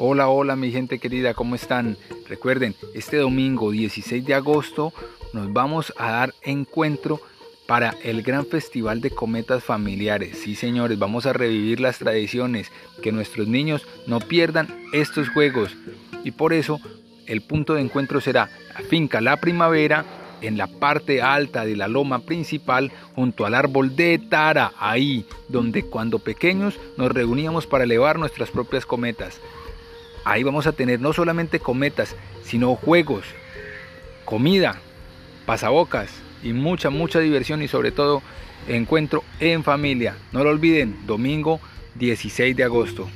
Hola, hola mi gente querida, ¿cómo están? Recuerden, este domingo 16 de agosto nos vamos a dar encuentro para el gran festival de cometas familiares. Sí, señores, vamos a revivir las tradiciones, que nuestros niños no pierdan estos juegos. Y por eso el punto de encuentro será la finca La Primavera en la parte alta de la loma principal junto al árbol de Tara, ahí donde cuando pequeños nos reuníamos para elevar nuestras propias cometas. Ahí vamos a tener no solamente cometas, sino juegos, comida, pasabocas y mucha, mucha diversión y sobre todo encuentro en familia. No lo olviden, domingo 16 de agosto.